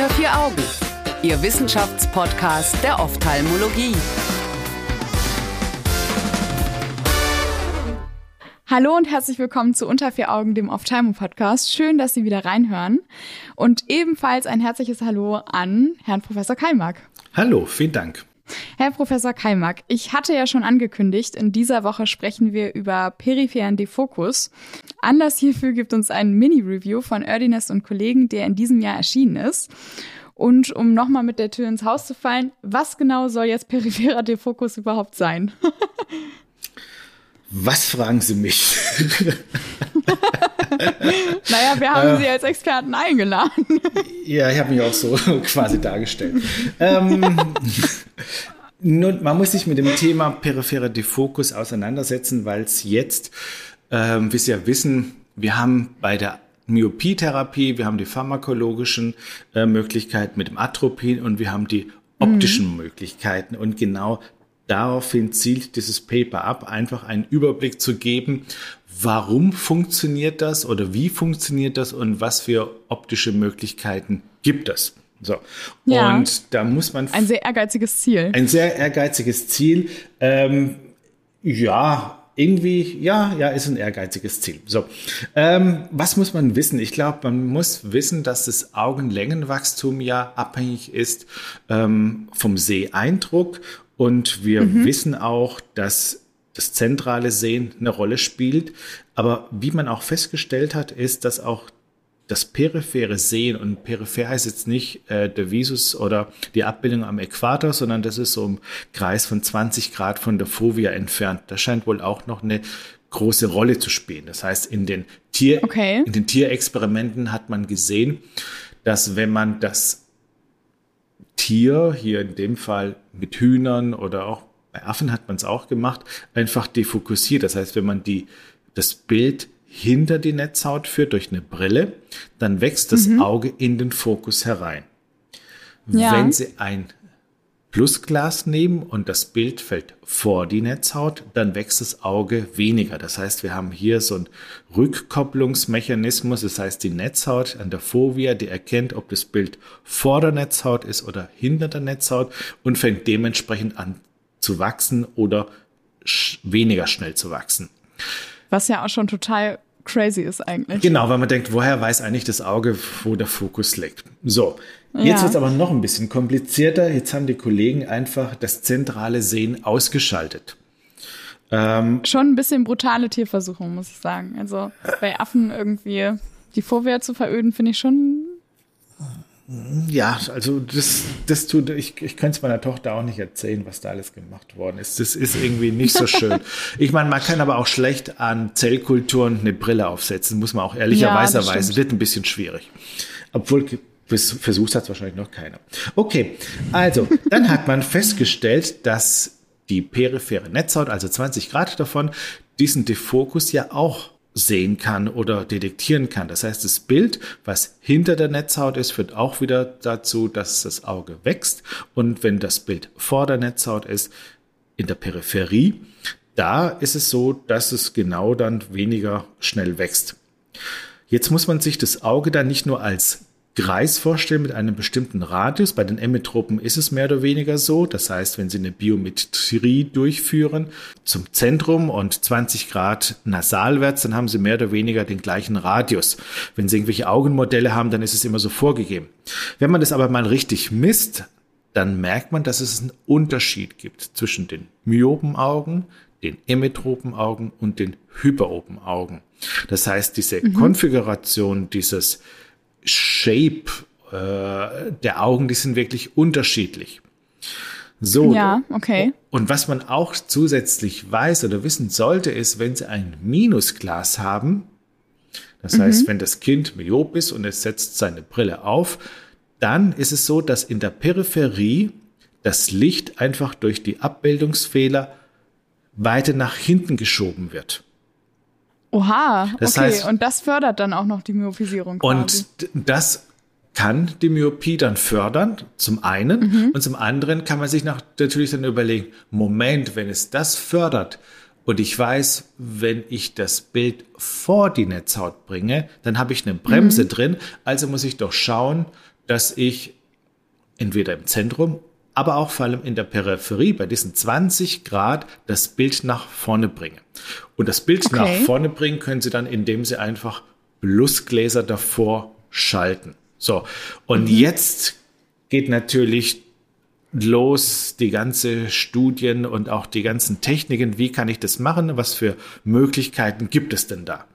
Unter vier Augen, Ihr Wissenschaftspodcast der Ophthalmologie. Hallo und herzlich willkommen zu Unter vier Augen, dem Ophthalmo-Podcast. Schön, dass Sie wieder reinhören. Und ebenfalls ein herzliches Hallo an Herrn Professor Keimark. Hallo, vielen Dank. Herr Professor Keimack, ich hatte ja schon angekündigt, in dieser Woche sprechen wir über peripheren Defokus. Anlass hierfür gibt uns ein Mini-Review von Erdinest und Kollegen, der in diesem Jahr erschienen ist. Und um nochmal mit der Tür ins Haus zu fallen, was genau soll jetzt peripherer Defokus überhaupt sein? Was fragen Sie mich? naja, wir haben äh, Sie als Experten eingeladen. ja, ich habe mich auch so quasi dargestellt. ähm, nun, man muss sich mit dem Thema peripherer Defokus auseinandersetzen, weil es jetzt, ähm, wie Sie ja wissen, wir haben bei der Myopietherapie, wir haben die pharmakologischen äh, Möglichkeiten mit dem Atropin und wir haben die optischen mhm. Möglichkeiten. Und genau daraufhin zielt dieses Paper ab, einfach einen Überblick zu geben, warum funktioniert das oder wie funktioniert das und was für optische Möglichkeiten gibt es. So. Ja, und da muss man. Ein sehr ehrgeiziges Ziel. Ein sehr ehrgeiziges Ziel. Ähm, ja, irgendwie, ja, ja, ist ein ehrgeiziges Ziel. So, ähm, was muss man wissen? Ich glaube, man muss wissen, dass das Augenlängenwachstum ja abhängig ist ähm, vom Seeeindruck. Und wir mhm. wissen auch, dass das zentrale Sehen eine Rolle spielt. Aber wie man auch festgestellt hat, ist, dass auch das periphere Sehen und peripher heißt jetzt nicht äh, der Visus oder die Abbildung am Äquator, sondern das ist so im Kreis von 20 Grad von der Fovea entfernt. Das scheint wohl auch noch eine große Rolle zu spielen. Das heißt, in den Tier, okay. in den Tierexperimenten hat man gesehen, dass wenn man das Tier, hier in dem Fall mit Hühnern oder auch bei Affen hat man es auch gemacht, einfach defokussiert. Das heißt, wenn man die, das Bild hinter die Netzhaut führt durch eine Brille, dann wächst das mhm. Auge in den Fokus herein. Ja. Wenn Sie ein Plusglas nehmen und das Bild fällt vor die Netzhaut, dann wächst das Auge weniger. Das heißt, wir haben hier so einen Rückkopplungsmechanismus. Das heißt, die Netzhaut an der Fovea, die erkennt, ob das Bild vor der Netzhaut ist oder hinter der Netzhaut und fängt dementsprechend an zu wachsen oder sch weniger schnell zu wachsen. Was ja auch schon total crazy ist eigentlich. Genau, weil man denkt, woher weiß eigentlich das Auge, wo der Fokus liegt? So, jetzt ja. wird es aber noch ein bisschen komplizierter. Jetzt haben die Kollegen einfach das zentrale Sehen ausgeschaltet. Ähm, Schon ein bisschen brutale Tierversuchung, muss ich sagen. Also bei Affen irgendwie die Vorwehr zu veröden, finde ich schon ja, also das, das tut, ich, ich könnte es meiner Tochter auch nicht erzählen, was da alles gemacht worden ist. Das ist irgendwie nicht so schön. ich meine, man kann aber auch schlecht an Zellkulturen eine Brille aufsetzen, muss man auch ehrlicherweise ja, weisen. Wird ein bisschen schwierig. Obwohl versucht hat es wahrscheinlich noch keiner. Okay, also dann hat man festgestellt, dass die periphere Netzhaut, also 20 Grad davon, diesen Defokus ja auch sehen kann oder detektieren kann. Das heißt, das Bild, was hinter der Netzhaut ist, führt auch wieder dazu, dass das Auge wächst. Und wenn das Bild vor der Netzhaut ist, in der Peripherie, da ist es so, dass es genau dann weniger schnell wächst. Jetzt muss man sich das Auge dann nicht nur als Kreis vorstellen mit einem bestimmten Radius. Bei den Emmetropen ist es mehr oder weniger so. Das heißt, wenn Sie eine Biometrie durchführen zum Zentrum und 20 Grad nasalwärts, dann haben Sie mehr oder weniger den gleichen Radius. Wenn Sie irgendwelche Augenmodelle haben, dann ist es immer so vorgegeben. Wenn man das aber mal richtig misst, dann merkt man, dass es einen Unterschied gibt zwischen den Myopenaugen, den Emmetropenaugen und den Hyperopenaugen. Das heißt, diese mhm. Konfiguration dieses Shape äh, der Augen, die sind wirklich unterschiedlich. So. Ja, okay. Und was man auch zusätzlich weiß oder wissen sollte, ist, wenn Sie ein Minusglas haben, das mhm. heißt, wenn das Kind myop ist und es setzt seine Brille auf, dann ist es so, dass in der Peripherie das Licht einfach durch die Abbildungsfehler weiter nach hinten geschoben wird. Oha, das okay. Heißt, und das fördert dann auch noch die Myopisierung. Quasi. Und das kann die Myopie dann fördern, zum einen. Mhm. Und zum anderen kann man sich natürlich dann überlegen, Moment, wenn es das fördert und ich weiß, wenn ich das Bild vor die Netzhaut bringe, dann habe ich eine Bremse mhm. drin. Also muss ich doch schauen, dass ich entweder im Zentrum, aber auch vor allem in der Peripherie bei diesen 20 Grad das Bild nach vorne bringe. Und das Bild okay. nach vorne bringen können Sie dann, indem Sie einfach Plusgläser davor schalten. So, und mhm. jetzt geht natürlich los die ganze Studien und auch die ganzen Techniken. Wie kann ich das machen? Was für Möglichkeiten gibt es denn da?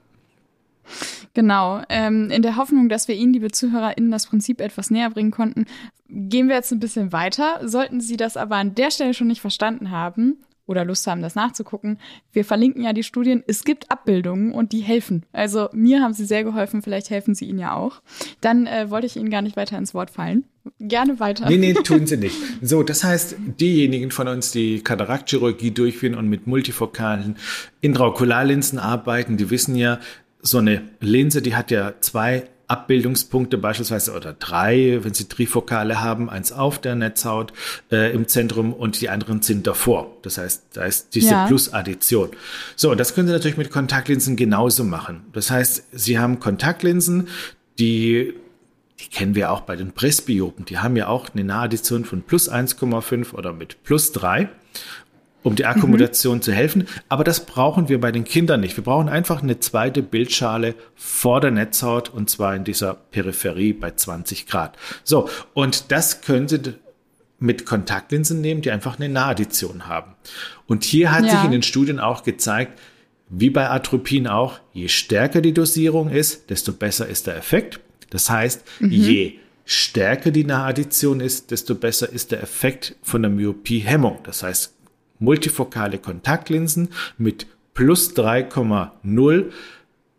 Genau. Ähm, in der Hoffnung, dass wir Ihnen, liebe ZuhörerInnen, das Prinzip etwas näher bringen konnten, gehen wir jetzt ein bisschen weiter. Sollten Sie das aber an der Stelle schon nicht verstanden haben, oder Lust haben, das nachzugucken. Wir verlinken ja die Studien. Es gibt Abbildungen und die helfen. Also mir haben sie sehr geholfen, vielleicht helfen sie Ihnen ja auch. Dann äh, wollte ich Ihnen gar nicht weiter ins Wort fallen. Gerne weiter. Nee, nee, tun Sie nicht. So, das heißt, diejenigen von uns, die Kataraktchirurgie durchführen und mit multifokalen Intraokularlinsen arbeiten, die wissen ja, so eine Linse, die hat ja zwei Abbildungspunkte beispielsweise oder drei, wenn Sie Trifokale haben, eins auf der Netzhaut äh, im Zentrum und die anderen sind davor. Das heißt, da ist diese ja. Plusaddition. So, das können Sie natürlich mit Kontaktlinsen genauso machen. Das heißt, Sie haben Kontaktlinsen, die die kennen wir auch bei den Presbyopen. Die haben ja auch eine Nahaddition von plus 1,5 oder mit plus 3 um die Akkommodation mhm. zu helfen. Aber das brauchen wir bei den Kindern nicht. Wir brauchen einfach eine zweite Bildschale vor der Netzhaut und zwar in dieser Peripherie bei 20 Grad. So, und das können Sie mit Kontaktlinsen nehmen, die einfach eine Nahaddition haben. Und hier hat ja. sich in den Studien auch gezeigt, wie bei Atropin auch, je stärker die Dosierung ist, desto besser ist der Effekt. Das heißt, mhm. je stärker die Nahaddition ist, desto besser ist der Effekt von der Myopiehemmung. Das heißt, multifokale Kontaktlinsen mit plus 3,0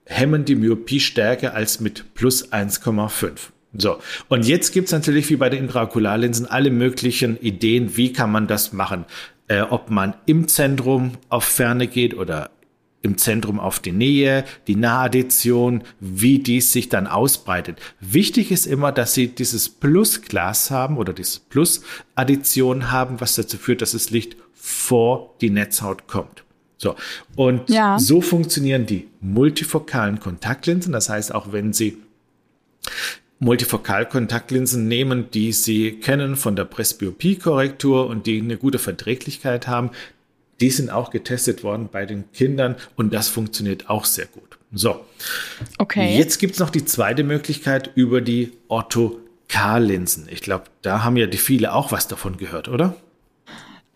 hemmen die Myopie stärker als mit plus 1,5. So, und jetzt gibt's natürlich wie bei den Intraokularlinsen alle möglichen Ideen, wie kann man das machen. Äh, ob man im Zentrum auf Ferne geht oder im Zentrum auf die Nähe, die Nahaddition, wie dies sich dann ausbreitet. Wichtig ist immer, dass Sie dieses Plusglas haben oder diese Plusaddition haben, was dazu führt, dass das Licht vor die Netzhaut kommt. So. Und ja. so funktionieren die multifokalen Kontaktlinsen. Das heißt, auch wenn Sie Multifokalkontaktlinsen nehmen, die Sie kennen von der Presbyopie-Korrektur und die eine gute Verträglichkeit haben, die sind auch getestet worden bei den Kindern und das funktioniert auch sehr gut. So. Okay. Jetzt gibt's noch die zweite Möglichkeit über die Ortho-K-Linsen. Ich glaube, da haben ja die viele auch was davon gehört, oder?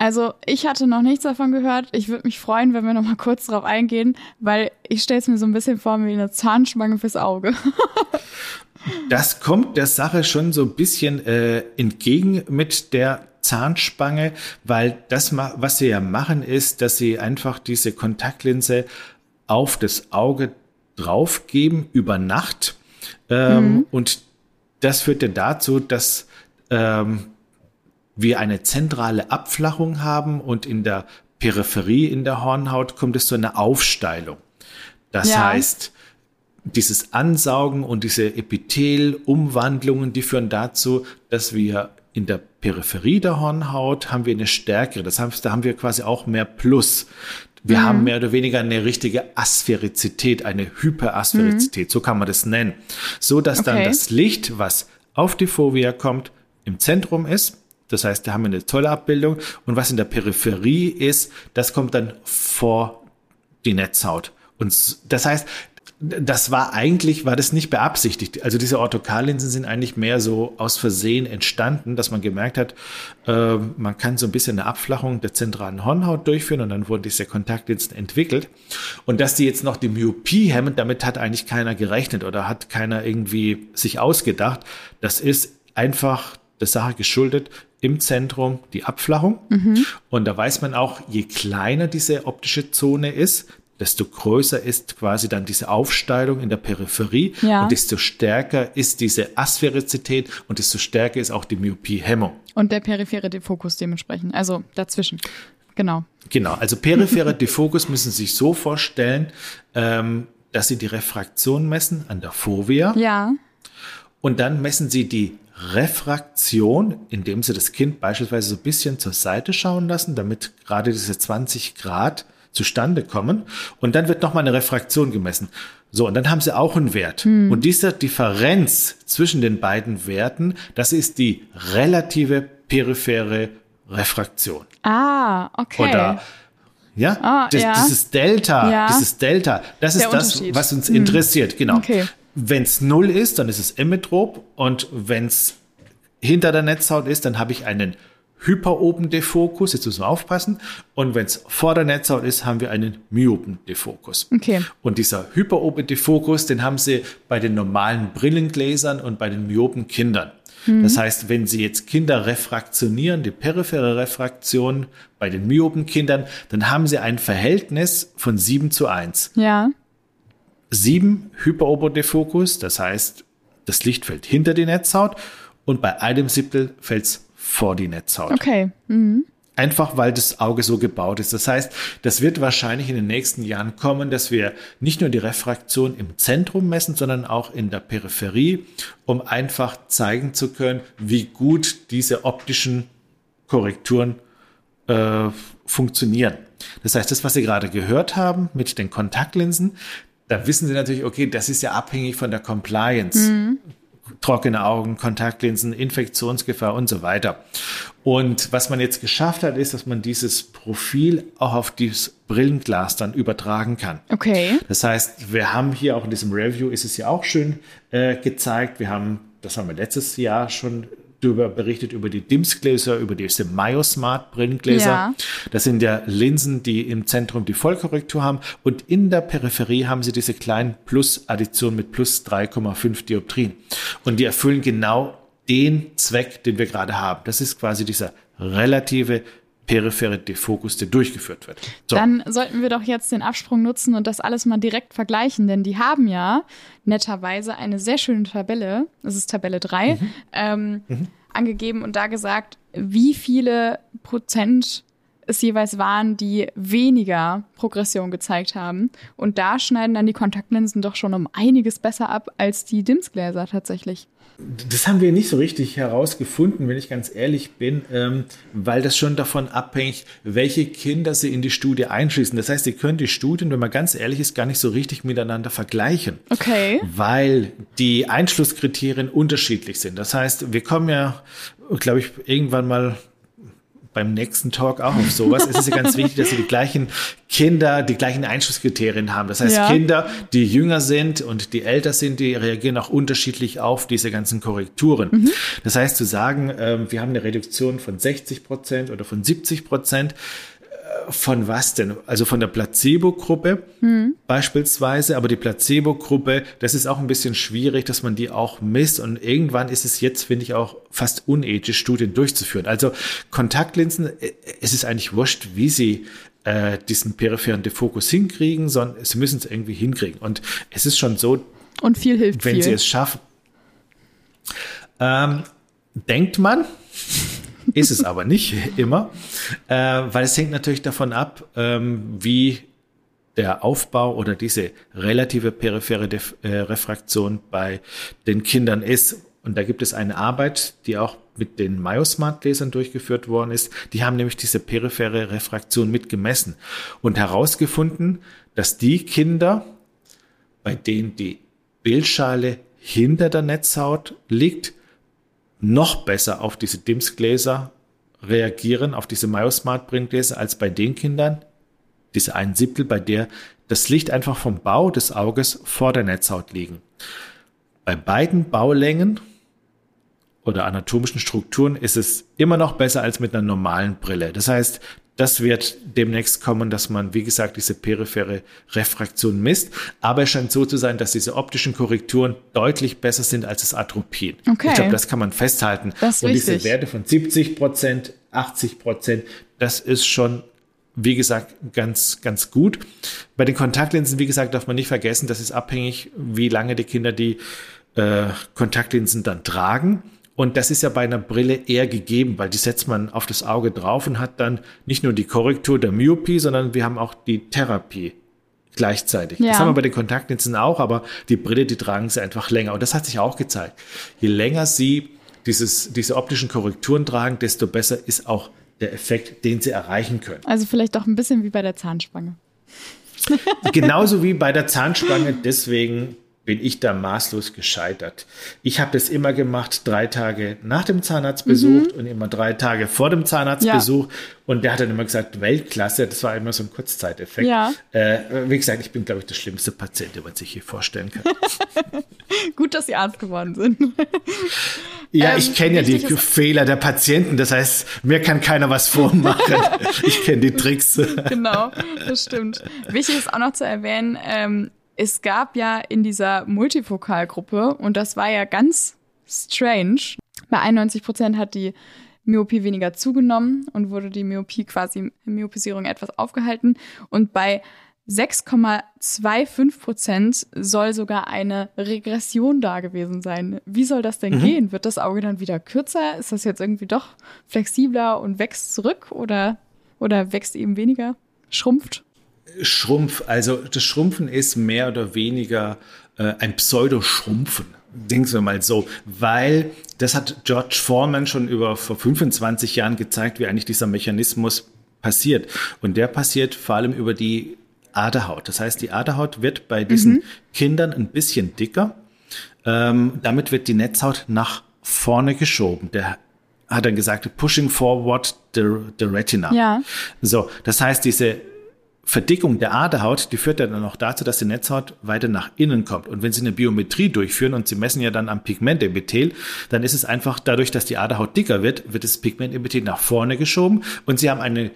Also ich hatte noch nichts davon gehört. Ich würde mich freuen, wenn wir noch mal kurz drauf eingehen, weil ich stelle es mir so ein bisschen vor wie eine Zahnspange fürs Auge. das kommt der Sache schon so ein bisschen äh, entgegen mit der Zahnspange, weil das, was sie ja machen, ist, dass sie einfach diese Kontaktlinse auf das Auge draufgeben über Nacht. Ähm, mhm. Und das führt dann dazu, dass ähm, wir eine zentrale Abflachung haben und in der Peripherie in der Hornhaut kommt es zu einer Aufsteilung. Das ja. heißt, dieses Ansaugen und diese Epithelumwandlungen, die führen dazu, dass wir in der Peripherie der Hornhaut haben wir eine stärkere. Das heißt, da haben wir quasi auch mehr Plus. Wir mhm. haben mehr oder weniger eine richtige Aspherizität, eine Hyperasphärizität, mhm. so kann man das nennen. So dass okay. dann das Licht, was auf die Fovea kommt, im Zentrum ist das heißt, da haben wir eine tolle Abbildung. Und was in der Peripherie ist, das kommt dann vor die Netzhaut. Und das heißt, das war eigentlich, war das nicht beabsichtigt. Also diese Orthokallinsen sind eigentlich mehr so aus Versehen entstanden, dass man gemerkt hat, äh, man kann so ein bisschen eine Abflachung der zentralen Hornhaut durchführen und dann wurden diese Kontaktlinsen entwickelt. Und dass die jetzt noch die Myopie hemmen, damit hat eigentlich keiner gerechnet oder hat keiner irgendwie sich ausgedacht. Das ist einfach der Sache geschuldet, im Zentrum die Abflachung. Mhm. Und da weiß man auch, je kleiner diese optische Zone ist, desto größer ist quasi dann diese Aufsteilung in der Peripherie ja. und desto stärker ist diese Aspherizität und desto stärker ist auch die Myopiehemmung. Und der periphere Defokus dementsprechend, also dazwischen. Genau. Genau, also periphere Defokus müssen Sie sich so vorstellen, ähm, dass Sie die Refraktion messen an der Fovea. Ja. Und dann messen Sie die Refraktion, indem sie das Kind beispielsweise so ein bisschen zur Seite schauen lassen, damit gerade diese 20 Grad zustande kommen. Und dann wird nochmal eine Refraktion gemessen. So, und dann haben sie auch einen Wert. Hm. Und diese Differenz zwischen den beiden Werten, das ist die relative periphere Refraktion. Ah, okay. Oder ja, ah, das, ja. dieses Delta, Ja. dieses Delta, das Der ist das, was uns interessiert, genau. Okay. Wenn es null ist, dann ist es emmetrop und wenn es hinter der Netzhaut ist, dann habe ich einen Hyperopen-Defokus, jetzt müssen wir aufpassen. Und wenn es vor der Netzhaut ist, haben wir einen Myopen-Defokus. Okay. Und dieser Hyperopen-Defokus, den haben sie bei den normalen Brillengläsern und bei den myopen Kindern. Das heißt, wenn Sie jetzt Kinder refraktionieren, die periphere Refraktion bei den myopen Kindern, dann haben Sie ein Verhältnis von 7 zu 1. Ja. 7 Hyperopodefokus, das heißt, das Licht fällt hinter die Netzhaut und bei einem Siebtel fällt es vor die Netzhaut. Okay. Mhm. Einfach weil das Auge so gebaut ist. Das heißt, das wird wahrscheinlich in den nächsten Jahren kommen, dass wir nicht nur die Refraktion im Zentrum messen, sondern auch in der Peripherie, um einfach zeigen zu können, wie gut diese optischen Korrekturen äh, funktionieren. Das heißt, das, was Sie gerade gehört haben mit den Kontaktlinsen, da wissen Sie natürlich, okay, das ist ja abhängig von der Compliance. Trockene Augen, Kontaktlinsen, Infektionsgefahr und so weiter. Und was man jetzt geschafft hat, ist, dass man dieses Profil auch auf dieses Brillenglas dann übertragen kann. Okay. Das heißt, wir haben hier auch in diesem Review ist es ja auch schön äh, gezeigt. Wir haben, das haben wir letztes Jahr schon darüber berichtet, über die DIMS-Gläser, über diese Myosmart-Brillengläser. Ja. Das sind ja Linsen, die im Zentrum die Vollkorrektur haben und in der Peripherie haben sie diese kleinen Plus-Addition mit plus 3,5 Dioptrien. Und die erfüllen genau den Zweck, den wir gerade haben. Das ist quasi dieser relative periphere Defokus, der durchgeführt wird. So. Dann sollten wir doch jetzt den Absprung nutzen und das alles mal direkt vergleichen, denn die haben ja netterweise eine sehr schöne Tabelle, das ist Tabelle 3, ähm, angegeben und da gesagt, wie viele Prozent es jeweils waren, die weniger Progression gezeigt haben. Und da schneiden dann die Kontaktlinsen doch schon um einiges besser ab als die DIMS-Gläser tatsächlich. Das haben wir nicht so richtig herausgefunden, wenn ich ganz ehrlich bin, ähm, weil das schon davon abhängt, welche Kinder sie in die Studie einschließen. Das heißt, sie können die Studien, wenn man ganz ehrlich ist, gar nicht so richtig miteinander vergleichen. Okay. Weil die Einschlusskriterien unterschiedlich sind. Das heißt, wir kommen ja, glaube ich, irgendwann mal beim nächsten Talk auch auf sowas. es ist ja ganz wichtig, dass sie die gleichen Kinder, die gleichen Einschlusskriterien haben. Das heißt, Ja. Kinder, die jünger sind und die älter sind, die reagieren auch unterschiedlich auf diese ganzen Korrekturen. Das heißt, zu sagen, ähm, wir haben eine Reduktion von 60 Prozent oder von 70 Prozent, von was denn? Also von der Placebo-Gruppe beispielsweise, aber die Placebo-Gruppe, das ist auch ein bisschen schwierig, dass man die auch misst und irgendwann ist es jetzt, finde ich, auch fast unethisch, Studien durchzuführen. Also Kontaktlinsen, äh, es ist eigentlich wurscht, wie sie äh, diesen peripheren Defokus hinkriegen, sondern sie müssen es irgendwie hinkriegen. Und es ist schon so, Und viel hilft wenn viel. sie es schaffen. Ähm, denkt man, ist es aber nicht immer, äh, weil es hängt natürlich davon ab, ähm, wie der Aufbau oder diese relative periphere Def äh, Refraktion bei den Kindern ist. Und da gibt es eine Arbeit, die auch mit den Myosmart-Gläsern durchgeführt worden ist. Die haben nämlich diese periphere Refraktion mitgemessen und herausgefunden, dass die Kinder, bei denen die Bildschale hinter der Netzhaut liegt, noch besser auf diese DIMS-Gläser reagieren, auf diese Myosmart-Brillengläser, als bei den Kindern, diese ein Siebtel, bei der das Licht einfach vom Bau des Auges vor der Netzhaut liegen. Bei beiden Baulängen oder anatomischen Strukturen ist es immer noch besser als mit einer normalen Brille. Das heißt, das wird demnächst kommen, dass man, wie gesagt, diese periphere Refraktion misst. Aber es scheint so zu sein, dass diese optischen Korrekturen deutlich besser sind als das Atropin. Okay. Ich glaube, das kann man festhalten. Das Und diese wichtig. Werte von 70 Prozent, 80 Prozent, das ist schon, wie gesagt, ganz, ganz gut. Bei den Kontaktlinsen, wie gesagt, darf man nicht vergessen, das ist abhängig, wie lange die Kinder die äh, Kontaktlinsen dann tragen. Und das ist ja bei einer Brille eher gegeben, weil die setzt man auf das Auge drauf und hat dann nicht nur die Korrektur der Myopie, sondern wir haben auch die Therapie gleichzeitig. Ja. Das haben wir bei den Kontaktlinsen auch, aber die Brille, die tragen sie einfach länger. Und das hat sich auch gezeigt. Je länger sie dieses, diese optischen Korrekturen tragen, desto besser ist auch der Effekt, den sie erreichen können. Also vielleicht doch ein bisschen wie bei der Zahnspange. Genauso wie bei der Zahnspange, deswegen bin ich da maßlos gescheitert. Ich habe das immer gemacht, drei Tage nach dem Zahnarztbesuch mhm. und immer drei Tage vor dem Zahnarztbesuch. Ja. Und der hat dann immer gesagt, Weltklasse, das war immer so ein Kurzzeiteffekt. Ja. Äh, wie gesagt, ich bin, glaube ich, der schlimmste Patient, den man sich hier vorstellen kann. Gut, dass Sie Arzt geworden sind. ja, ähm, ich kenne ja die Fehler der Patienten. Das heißt, mir kann keiner was vormachen. ich kenne die Tricks. genau, das stimmt. Wichtig ist auch noch zu erwähnen, ähm, es gab ja in dieser Multifokalgruppe, und das war ja ganz strange, bei 91 Prozent hat die Myopie weniger zugenommen und wurde die Myopie quasi, Myopisierung etwas aufgehalten. Und bei 6,25 Prozent soll sogar eine Regression da gewesen sein. Wie soll das denn mhm. gehen? Wird das Auge dann wieder kürzer? Ist das jetzt irgendwie doch flexibler und wächst zurück oder, oder wächst eben weniger? Schrumpft? Schrumpf, also das Schrumpfen ist mehr oder weniger äh, ein Pseudoschrumpfen. Denken wir mal so, weil das hat George Foreman schon über vor 25 Jahren gezeigt, wie eigentlich dieser Mechanismus passiert. Und der passiert vor allem über die Aderhaut. Das heißt, die Aderhaut wird bei diesen mhm. Kindern ein bisschen dicker. Ähm, damit wird die Netzhaut nach vorne geschoben. Der hat dann gesagt, pushing forward the, the retina. Ja. So, das heißt, diese Verdickung der Aderhaut, die führt ja dann auch dazu, dass die Netzhaut weiter nach innen kommt. Und wenn Sie eine Biometrie durchführen und Sie messen ja dann am Pigmentepithel, dann ist es einfach dadurch, dass die Aderhaut dicker wird, wird das Pigmentepithel nach vorne geschoben und Sie haben eine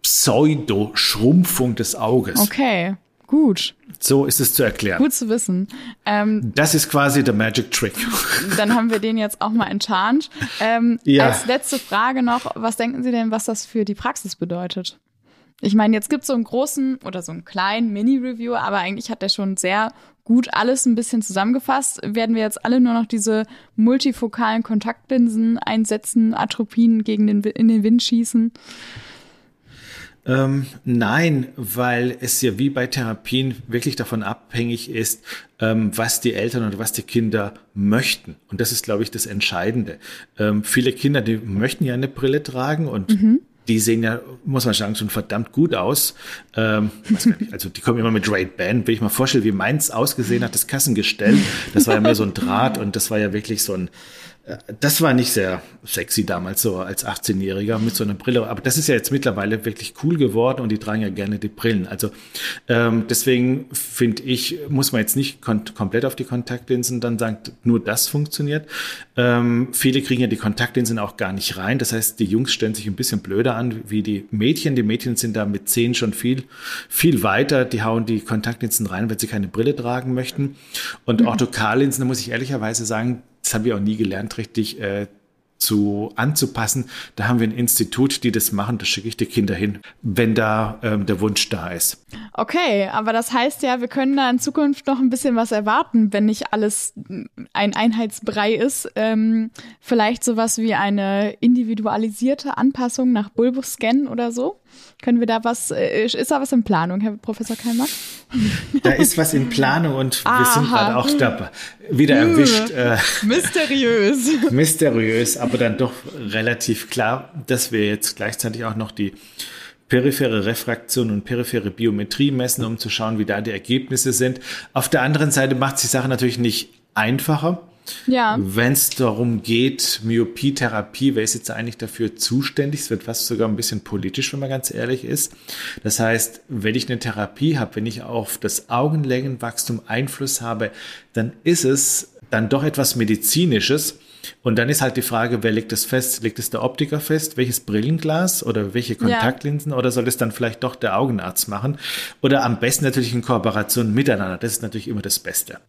Pseudo-Schrumpfung des Auges. Okay. Gut. So ist es zu erklären. Gut zu wissen. Ähm, das ist quasi der Magic Trick. Dann haben wir den jetzt auch mal enttarnt. Ähm, ja. Als letzte Frage noch, was denken Sie denn, was das für die Praxis bedeutet? Ich meine, jetzt gibt es so einen großen oder so einen kleinen Mini-Review, aber eigentlich hat der schon sehr gut alles ein bisschen zusammengefasst. Werden wir jetzt alle nur noch diese multifokalen Kontaktlinsen einsetzen, Atropien gegen den, in den Wind schießen? Ähm, nein, weil es ja wie bei Therapien wirklich davon abhängig ist, ähm, was die Eltern oder was die Kinder möchten. Und das ist, glaube ich, das Entscheidende. Ähm, viele Kinder, die möchten ja eine Brille tragen und mhm die sehen ja, muss man sagen, schon verdammt gut aus. Ähm, also die kommen immer mit Raid Band. Wenn ich mal vorstelle, wie meins ausgesehen hat, das Kassengestell, das war ja mehr so ein Draht und das war ja wirklich so ein, das war nicht sehr sexy damals so als 18-Jähriger mit so einer Brille. Aber das ist ja jetzt mittlerweile wirklich cool geworden und die tragen ja gerne die Brillen. Also ähm, deswegen finde ich, muss man jetzt nicht komplett auf die Kontaktlinsen dann sagen, nur das funktioniert. Ähm, viele kriegen ja die Kontaktlinsen auch gar nicht rein. Das heißt, die Jungs stellen sich ein bisschen blöder an wie die Mädchen. Die Mädchen sind da mit zehn schon viel, viel weiter. Die hauen die Kontaktlinsen rein, weil sie keine Brille tragen möchten. Und mhm. Orthokarlinsen, da muss ich ehrlicherweise sagen, das habe ich auch nie gelernt, richtig äh, zu anzupassen. Da haben wir ein Institut, die das machen. Da schicke ich die Kinder hin, wenn da ähm, der Wunsch da ist. Okay, aber das heißt ja, wir können da in Zukunft noch ein bisschen was erwarten, wenn nicht alles ein Einheitsbrei ist. Ähm, vielleicht sowas wie eine individualisierte Anpassung nach Bulbus-Scan oder so? Können wir da was, äh, ist da was in Planung, Herr Professor Keimer? Da ist was in Planung und Aha. wir sind gerade auch da wieder erwischt. Äh, mysteriös. mysteriös, aber dann doch relativ klar, dass wir jetzt gleichzeitig auch noch die periphere Refraktion und periphere Biometrie messen, um zu schauen, wie da die Ergebnisse sind. Auf der anderen Seite macht die Sache natürlich nicht einfacher. Ja. Wenn es darum geht, Myopietherapie, wer ist jetzt eigentlich dafür zuständig? Es wird fast sogar ein bisschen politisch, wenn man ganz ehrlich ist. Das heißt, wenn ich eine Therapie habe, wenn ich auf das Augenlängenwachstum Einfluss habe, dann ist es dann doch etwas Medizinisches. Und dann ist halt die Frage, wer legt es fest? Legt es der Optiker fest? Welches Brillenglas oder welche Kontaktlinsen? Ja. Oder soll es dann vielleicht doch der Augenarzt machen? Oder am besten natürlich in Kooperation miteinander. Das ist natürlich immer das Beste.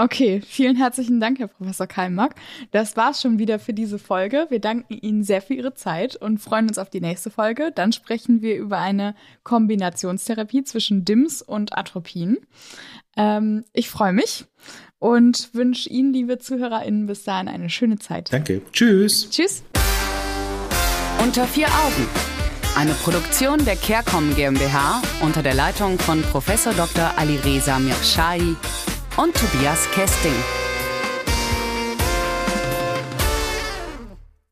Okay, vielen herzlichen Dank, Herr Professor Kalmack. Das war's schon wieder für diese Folge. Wir danken Ihnen sehr für Ihre Zeit und freuen uns auf die nächste Folge. Dann sprechen wir über eine Kombinationstherapie zwischen DIMS und Atropin. Ähm, ich freue mich und wünsche Ihnen, liebe ZuhörerInnen, bis dahin eine schöne Zeit. Danke. Tschüss. Tschüss. Unter vier Augen. Eine Produktion der CareCom GmbH unter der Leitung von Professor Dr. Alireza Mirshahi und Tobias Kesting.